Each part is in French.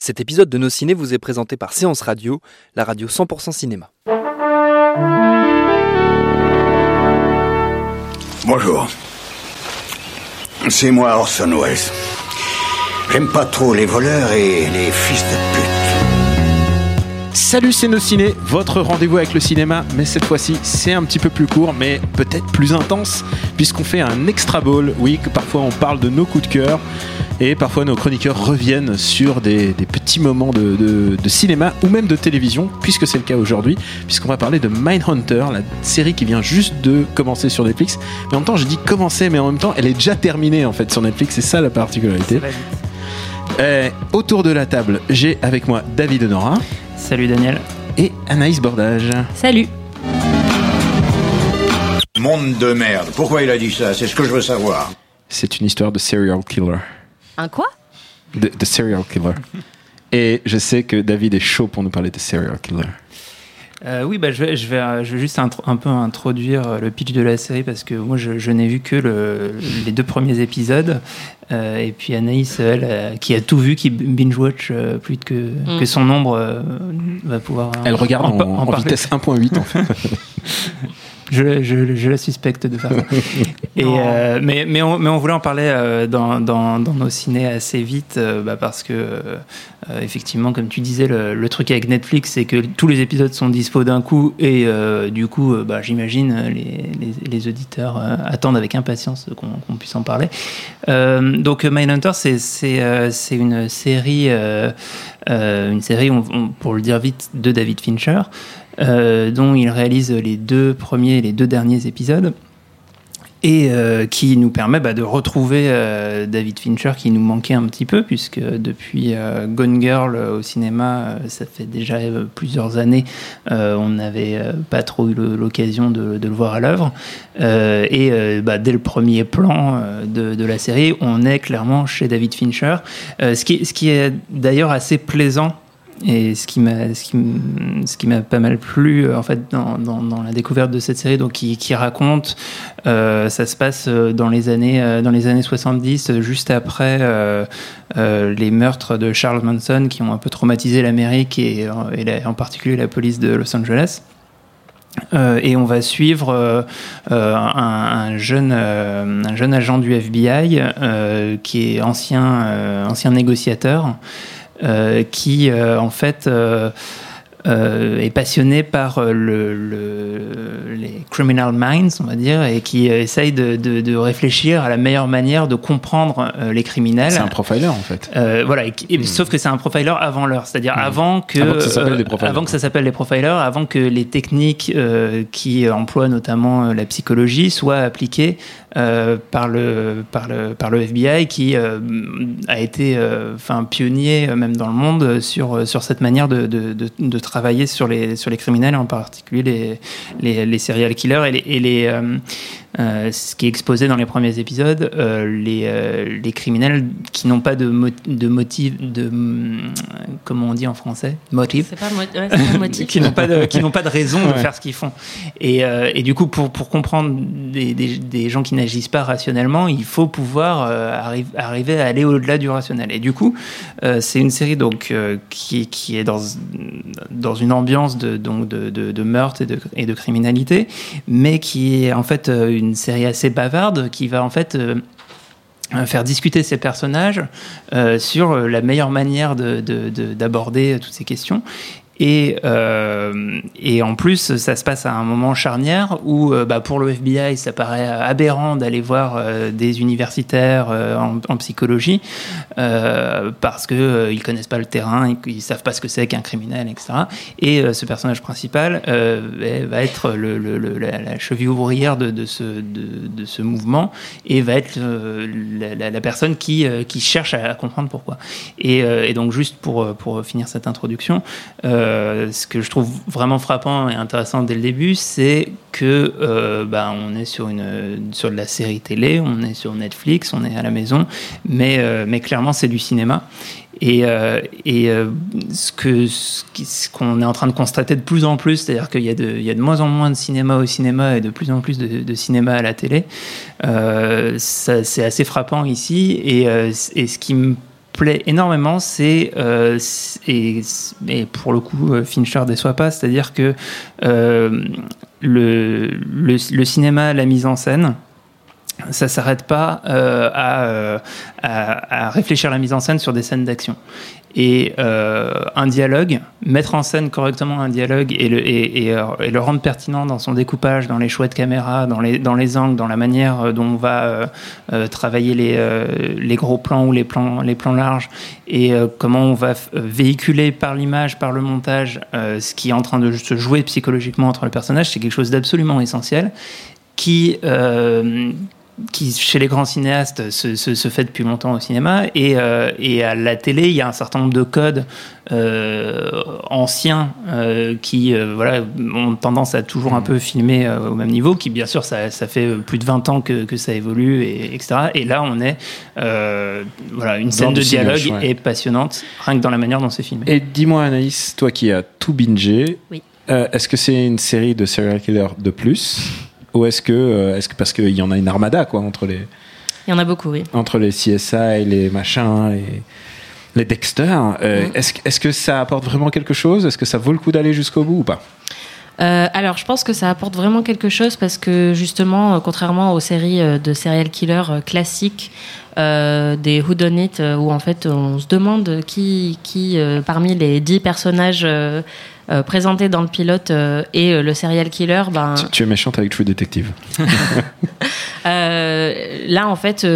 Cet épisode de Nos Ciné vous est présenté par Séance Radio, la radio 100% cinéma. Bonjour. C'est moi Orson Welles. J'aime pas trop les voleurs et les fils de pute. Salut c'est nos ciné, votre rendez-vous avec le cinéma, mais cette fois-ci c'est un petit peu plus court, mais peut-être plus intense, puisqu'on fait un extra ball. Oui, que parfois on parle de nos coups de cœur, et parfois nos chroniqueurs reviennent sur des, des petits moments de, de- de cinéma ou même de télévision, puisque c'est le cas aujourd'hui, puisqu'on va parler de Mindhunter, la série qui vient juste de commencer sur Netflix. Mais en même temps, je dis commencer, mais en même temps, elle est déjà terminée en fait sur Netflix, c'est ça la particularité. Euh, autour de la table, j'ai avec moi David Honora Salut Daniel. et Anaïs Bordage. Salut. Monde de merde. Pourquoi il a dit ça? C'est ce que je veux savoir. C'est une histoire de serial killer. Un quoi? De, de serial killer. Et je sais que David est chaud pour nous parler de serial killer. Euh, oui, bah, je, vais, je, vais, euh, je vais juste un peu introduire euh, le pitch de la série parce que moi je, je n'ai vu que le, les deux premiers épisodes. Euh, et puis Anaïs, elle, euh, qui a tout vu, qui binge-watch euh, plus que, que son nombre, euh, va pouvoir. Elle regarde en, pa- en parler. vitesse 1.8 en fait. Je, je, je la suspecte de faire ça. Et, euh, mais, mais, on, mais on voulait en parler euh, dans, dans, dans nos ciné assez vite euh, bah, parce que, euh, effectivement, comme tu disais, le, truc avec Netflix, c'est que tous les épisodes sont dispo d'un coup et euh, du coup, euh, bah, j'imagine, les, auditeurs attendent avec impatience qu'on puisse en parler. Donc, Mindhunter, c'est une série, une série pour le dire vite, de David Fincher dont il réalise les deux premiers et les deux derniers épisodes. Et euh, qui nous permet bah, de retrouver euh, David Fincher qui nous manquait un petit peu, puisque depuis euh, Gone Girl euh, au cinéma, ça fait déjà plusieurs années, on n'avait pas trop eu l'occasion de, le voir à l'œuvre. Et bah, dès le premier plan de, la série, on est clairement chez David Fincher. Ce qui est d'ailleurs assez plaisant et ce qui m'a pas mal plu euh, en fait dans, dans, la découverte de cette série donc qui, raconte euh, ça se passe euh, dans les années dans les années 70 euh, juste après les meurtres de Charles Manson qui ont un peu traumatisé l'Amérique et, en particulier la police de Los Angeles. Et on va suivre un, un jeune, un jeune agent du FBI qui est ancien, ancien négociateur, qui euh, en fait euh, euh, est passionné par euh, le, le- les criminal minds, on va dire, et qui euh, essaye de, de- de réfléchir à la meilleure manière de comprendre euh, les criminels. C'est un profiler en fait. Euh, voilà, et et- sauf que c'est un profiler avant l'heure, c'est-à-dire avant que, Hmm. Avant que ça s'appelle euh, des profilers. avant que ça s'appelle les profilers, avant que les techniques euh, qui emploient notamment euh, la psychologie soient appliquées euh, par le par le par le FBI qui euh, a été euh, enfin pionnier euh, même dans le monde euh, sur euh, sur cette manière de, de, de, de travailler sur les sur les criminels en particulier les les, les serial killers et les, et les euh, euh, ce qui est exposé dans les premiers épisodes, euh, les, euh, les criminels qui n'ont pas de, mo- de motif, de comment on dit en français, motif, C'est pas, mo- ouais, c'est pas un motif. qui n'ont pas de qui n'ont pas de raison de faire ce qu'ils font. Et, euh, et du coup, pour, pour comprendre des, des, des gens qui n'agissent pas rationnellement, il faut pouvoir euh, arri- arriver à aller au-delà du rationnel. Et du coup, euh, c'est une série donc euh, qui, qui est dans dans une ambiance de donc de, de, de meurtre et de, et de criminalité, mais qui est en fait une série assez bavarde qui va en fait faire discuter ces personnages sur la meilleure manière de- de- de- d'aborder toutes ces questions. Et, euh, et en plus, ça se passe à un moment charnière où, euh, bah, pour le FBI, ça paraît aberrant d'aller voir euh, des universitaires en, psychologie parce que ils connaissent pas le terrain, ils, ils savent pas ce que c'est qu'un criminel, etc. Et ce personnage principal va être la, cheville ouvrière de, ce, mouvement et va être la, personne qui, cherche à, comprendre pourquoi. Et, donc juste pour, finir cette introduction, ce que je trouve vraiment frappant et intéressant dès le début, c'est que euh, bah, on est sur, de la série télé, on est sur Netflix, on est à la maison, mais, euh, clairement c'est du cinéma. Et, euh, euh, ce qu'on est en train de constater de plus en plus, c'est-à-dire qu'il y, a de- moins en moins de cinéma au cinéma et de plus en plus de, cinéma à la télé, euh, c'est assez frappant ici. Et, euh, et ce qui me plaît énormément, c'est euh, c'est- et, pour le coup, euh, Fincher déçoit pas, c'est-à-dire que euh, le, le, cinéma, la mise en scène, ça s'arrête pas à, à, à réfléchir la mise en scène sur des scènes d'action. Et euh, un dialogue, mettre en scène correctement un dialogue le, euh, et le rendre pertinent dans son découpage, dans les choix de caméra, dans les, angles, dans la manière euh, dont on va travailler les, gros plans ou les plans, larges, et comment on va véhiculer par l'image, par le montage, ce qui est en train de se jouer psychologiquement entre les personnages, c'est quelque chose d'absolument essentiel qui, qui, chez les grands cinéastes, se, se, se fait depuis longtemps au cinéma. Et, euh, et à la télé, il y a un certain nombre de codes euh, anciens euh, qui euh, voilà, ont tendance à toujours un peu filmer euh, au même niveau, qui bien sûr, ça, ça fait plus de 20 ans que, que ça évolue, et, etc. Et là, on est... euh, voilà, une scène de dialogue cinéma, ouais. est passionnante, rien que dans la manière dont c'est filmé. Et dis-moi, Anaïs, toi qui as tout bingé, Oui. euh, est-ce que c'est une série de serial killers de plus? Ou est-ce que, euh, est-ce que parce qu'il y en a une armada quoi, entre, les, Il y en a beaucoup, oui. entre les CSI, les machins, les, les Dexter euh, Mm. est-ce, que- ça apporte vraiment quelque chose? Est-ce que ça vaut le coup d'aller jusqu'au bout ou pas? Euh, alors, je pense que ça apporte vraiment quelque chose parce que justement, euh, contrairement aux séries euh, de serial killers euh, classiques, des euh, où en fait on se demande qui, qui parmi les dix personnages euh, présentés dans le pilote euh, est euh, le serial killer, ben tu, tu es méchante avec True Detective. Là, en fait,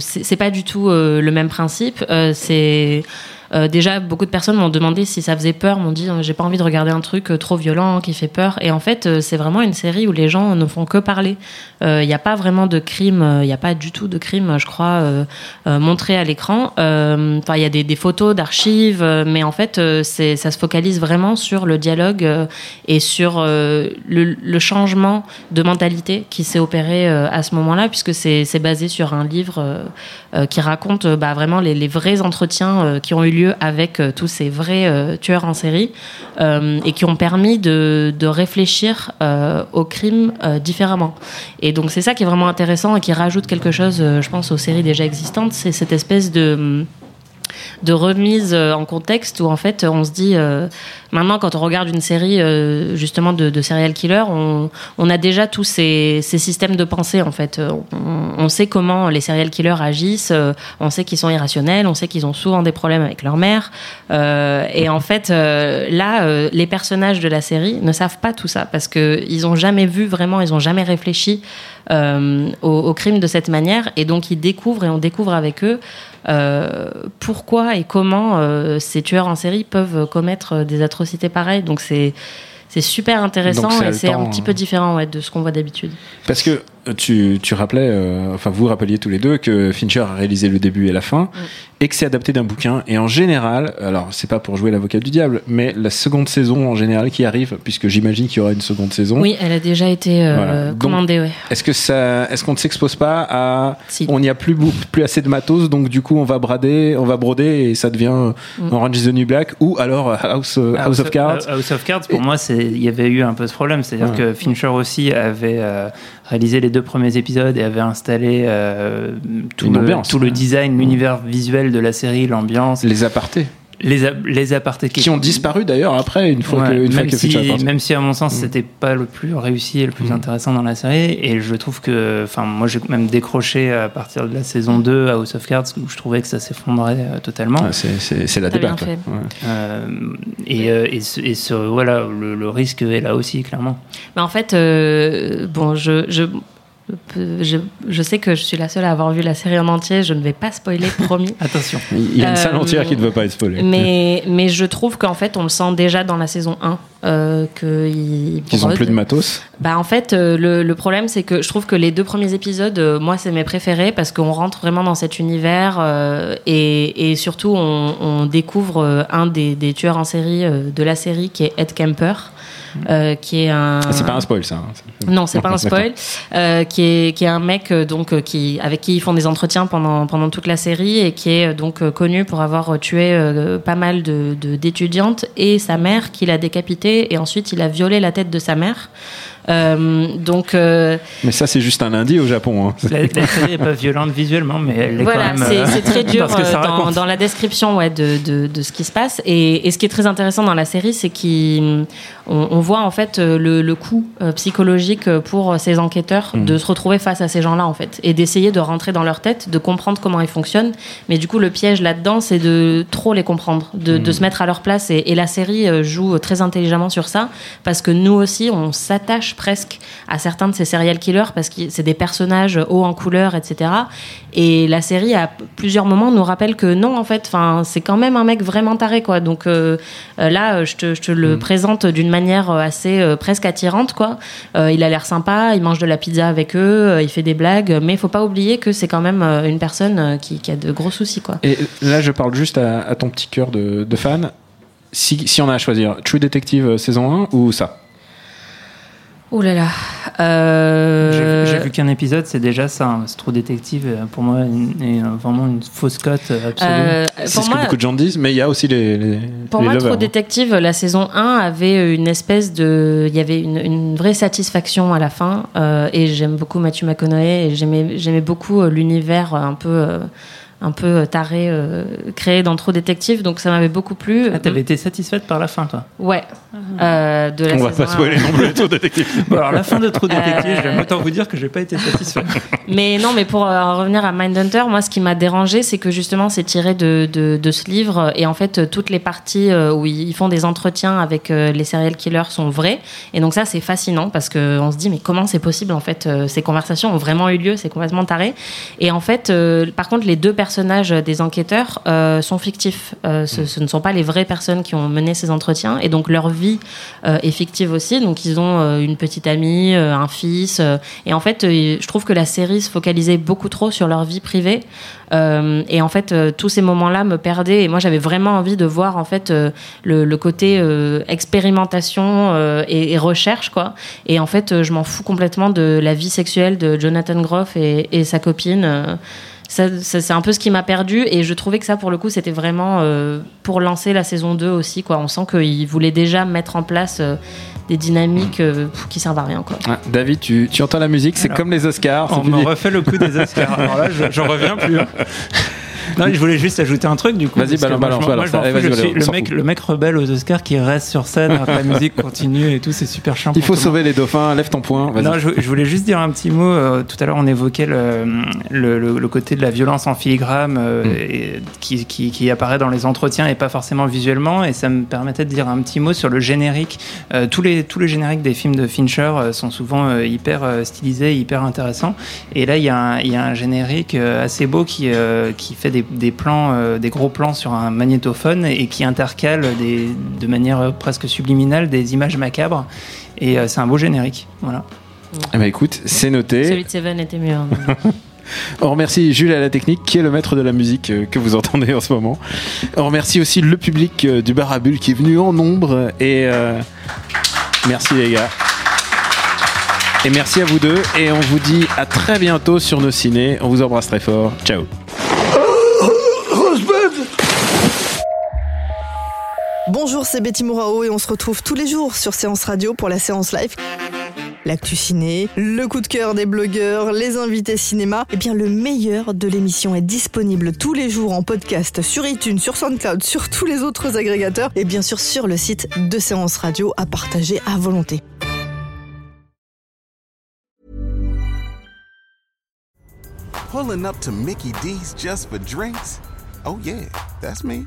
c'est pas du tout le même principe. C'est euh, déjà beaucoup de personnes m'ont demandé si ça faisait peur, m'ont dit euh, j'ai pas envie de regarder un truc euh, trop violent qui fait peur. Et en fait, euh, c'est vraiment une série où les gens ne font que parler. Il n'y a pas vraiment de crime, il n'y a pas du tout de crime, je crois, euh, euh, montré à l'écran. Euh, Enfin, il y a des, photos d'archives, euh, mais en fait, euh, ça se focalise vraiment sur le dialogue euh, et sur euh, le, changement de mentalité qui s'est opéré euh, à ce moment-là, puisque c'est basé sur un livre euh, euh, qui raconte euh, bah, vraiment les, vrais entretiens euh, qui ont eu lieu avec euh, tous ces vrais euh, tueurs en série euh, et qui ont permis de, de réfléchir au crime différemment. Et donc c'est ça qui est vraiment intéressant et qui rajoute quelque chose, je pense, aux séries déjà existantes, c'est cette espèce de de remise euh, en contexte où en fait on se dit euh, maintenant quand on regarde une série euh, justement de, serial killer on, a déjà tous ces, systèmes de pensée en fait. On, sait comment les serial killers agissent on sait qu'ils sont irrationnels on sait qu'ils ont souvent des problèmes avec leur mère et en fait là les personnages de la série ne savent pas tout ça parce que ils ont jamais vu vraiment ils ont jamais réfléchi au, crime de cette manière et donc ils découvrent et on découvre avec eux euh, pourquoi et comment euh, ces tueurs en série peuvent commettre des atrocités pareilles. Donc c'est c'est super intéressant et c'est un petit hein. peu différent ouais, de ce qu'on voit d'habitude. Parce que euh, tu, tu rappelais, euh, enfin vous rappeliez tous les deux que Fincher a réalisé le début et la fin, et que c'est adapté d'un bouquin. Et en général, alors c'est pas pour jouer l'avocat du diable, mais la seconde saison en général qui arrive, puisque j'imagine qu'il y aura une seconde saison. Oui, elle a déjà été euh, Voilà. Donc, commandée. Ouais. Est-ce que ça, est-ce qu'on ne s'expose pas à, Si. on n'y a plus plus assez de matos, donc du coup on va brader, on va broder et ça devient Mm. Orange is the New Black ou alors House, euh, House of Cards. House of Cards, pour moi, c'est il y avait eu un peu ce problème. C'est-à-dire Ouais. que Fincher aussi avait euh, réalisé les deux premiers épisodes et avait installé euh, tout, le, ambiance, tout le ouais. design, l'univers visuel de la série, l'ambiance. Les apartés. les, a- les apartés qui ont disparu d'ailleurs après, une fois Ouais, que, une fois même, que si, même si à mon sens Mm. c'était pas le plus réussi et le plus Mm. intéressant dans la série et je trouve que enfin moi j'ai même décroché à partir de la saison 2 à House of Cards où je trouvais que ça s'effondrait euh, totalement Ouais, c'est- c'est c'est la débâcle. ouais. Euh, et, euh, et, ce, et ce- voilà le, le risque est là aussi clairement Mais en fait, euh, bon, je, je, je, je sais que je suis la seule à avoir vu la série en entier. Je ne vais pas spoiler, promis. attention Il y a une salle Euh, entière qui ne veut pas être spoilée. Mais, mais je trouve qu'en fait, on le sent déjà dans la saison 1. Euh, qu'ils Ils ont plus de matos. Bah en fait, euh, le, le problème c'est que je trouve que les deux premiers épisodes, euh, moi c'est mes préférés parce qu'on rentre vraiment dans cet univers euh, et, et surtout on, on découvre euh, un des, des tueurs en série euh, de la série qui est Ed Kemper, euh, qui est un. Ah, c'est pas un spoil ça. hein. Non, c'est pas un spoil. Euh, qui est qui est un mec euh, donc qui avec qui ils font des entretiens pendant pendant toute la série et qui est donc connu pour avoir tué euh, pas mal de- d'étudiantes et sa mère qu'il a décapité et ensuite il a violé la tête de sa mère. Euh, donc euh, Mais ça, c'est juste un lundi au Japon. hein. la, la série est pas violente visuellement mais elle est voilà, quand même c'est c'est très dur parce que ça euh, dans, raconte. dans la description ouais, de, de, de ce qui se passe. Et, et ce qui est très intéressant dans la série, c'est qu'on on voit en fait le, le coût psychologique pour ces enquêteurs Mm. de se retrouver face à ces gens-là en fait et d'essayer de rentrer dans leur tête, de comprendre comment ils fonctionnent. Mais du coup, le piège là-dedans, c'est de trop les comprendre, de, de se mettre à leur place. Et, et la série joue très intelligemment sur ça parce que nous aussi, on s'attache presque à certains de ces serial killers parce que c'est des personnages hauts en couleur, etc. Et la série, à plusieurs moments, nous rappelle que non, en fait, c'est quand même un mec vraiment taré, quoi. Donc euh, euh, là, euh, je te, je te le présente d'une manière assez euh, presque attirante, quoi. Euh, il a l'air sympa, il mange de la pizza avec eux, il fait des blagues, mais il faut pas oublier que c'est quand même une personne qui, qui a de gros soucis, quoi. Et là, je parle juste à, à ton petit cœur de, de fan. Si, si on a à choisir, True Detective saison 1 ou ça? Ouh là là. Euh, J'ai vu qu'un épisode, c'est déjà ça. hein. C'est trop détective. euh, Pour moi, est euh, vraiment une fausse cote absolue. euh, C'est ce moi, que beaucoup de gens disent, mais il y a aussi les, les, Pour les moi, lovers, Trop hein. Détective, la saison 1 avait une espèce de. Il y avait une, une vraie satisfaction à la fin. euh, et j'aime beaucoup Matthew McConaughey. Et j'aimais j'aimais beaucoup l'univers un peu. Euh, un peu taré euh, créé dans Trop Détective, donc ça m'avait beaucoup plu. Ah, t'avais été satisfaite par la fin, toi Ouais, euh, de la On va pas 1. spoiler non plus True Detective. Bon, alors la fin de True Detective, Euh. j'aime autant vous dire que j'ai pas été satisfait. Mais non, mais pour euh, revenir à Mindhunter, moi, ce qui m'a dérangé, c'est que justement, c'est tiré de, de, de ce livre. Et en fait, euh, toutes les parties euh, où ils font des entretiens avec euh, les serial killers sont vraies. Et donc, ça, c'est fascinant parce qu'on se dit, mais comment c'est possible, en fait euh, Ces conversations ont vraiment eu lieu, c'est complètement taré. Et en fait, euh, par contre, les deux personnages des enquêteurs euh, sont fictifs. Euh, ce, ce ne sont pas les vraies personnes qui ont mené ces entretiens. Et donc, leur vie euh, est fictive aussi. Donc, ils ont euh, une petite amie, un fils. et en fait, je trouve que la série se focalisait beaucoup trop sur leur vie privée. Et en fait, tous ces moments-là me perdaient. Et moi, j'avais vraiment envie de voir en fait le, le côté expérimentation et, et recherche, quoi. Et en fait, je m'en fous complètement de la vie sexuelle de Jonathan Groff et, et sa copine. Ça, ça, c'est un peu ce qui m'a perdu et je trouvais que ça pour le coup c'était vraiment euh, pour lancer la saison 2 aussi quoi on sent qu'ils voulaient déjà mettre en place euh, des dynamiques euh, qui servent à rien quoi Ah, David, tu, tu entends la musique, c'est Alors, comme les Oscars. On me refait le coup des Oscars. Alors là, je, j'en reviens plus. Non, je voulais juste ajouter un truc du coup. Vas-y, que balance, moi, balance, balance. moi, Allez, je suis le mec, le mec rebelle aux Oscars qui reste sur scène la musique continue et tout, c'est super chiant. Il faut sauver les dauphins, lève ton poing. Non, je, je voulais juste dire un petit mot. euh, tout à l'heure, on évoquait le, le, le- le côté de la violence en filigrane euh, Mm. et- qui, qui, qui apparaît dans les entretiens et pas forcément visuellement. Et ça me permettait de dire un petit mot sur le générique. Euh, tous, les, tous les génériques des films de Fincher sont souvent hyper stylisés, hyper intéressants. Et là, il y, a un- il y a un générique assez beau qui, qui fait des, des plans, euh, des gros plans sur un magnétophone et qui intercale des, de manière presque subliminale des images macabres. Et euh, c'est un beau générique. Voilà. Eh ben, écoute, c'est noté. celui de Seven était mieux hein. On remercie Jules à la technique, qui est le maître de la musique euh, que vous entendez en ce moment. On remercie aussi le public du bar à bulles qui est venu en nombre. Et euh, merci les gars. Et merci à vous deux. Et on vous dit à très bientôt sur nos ciné. On vous embrasse très fort. Ciao. Bonjour, c'est Betty Mourao et on se retrouve tous les jours sur Séance Radio pour la séance live. l'actu ciné, le coup de cœur des blogueurs, les invités cinéma. Eh bien, le meilleur de l'émission est disponible tous les jours en podcast sur iTunes, sur SoundCloud, sur tous les autres agrégateurs et bien sûr sur le site de Séance Radio à partager à volonté. Pulling up to Mickey D's just for drinks? Oh yeah, that's me.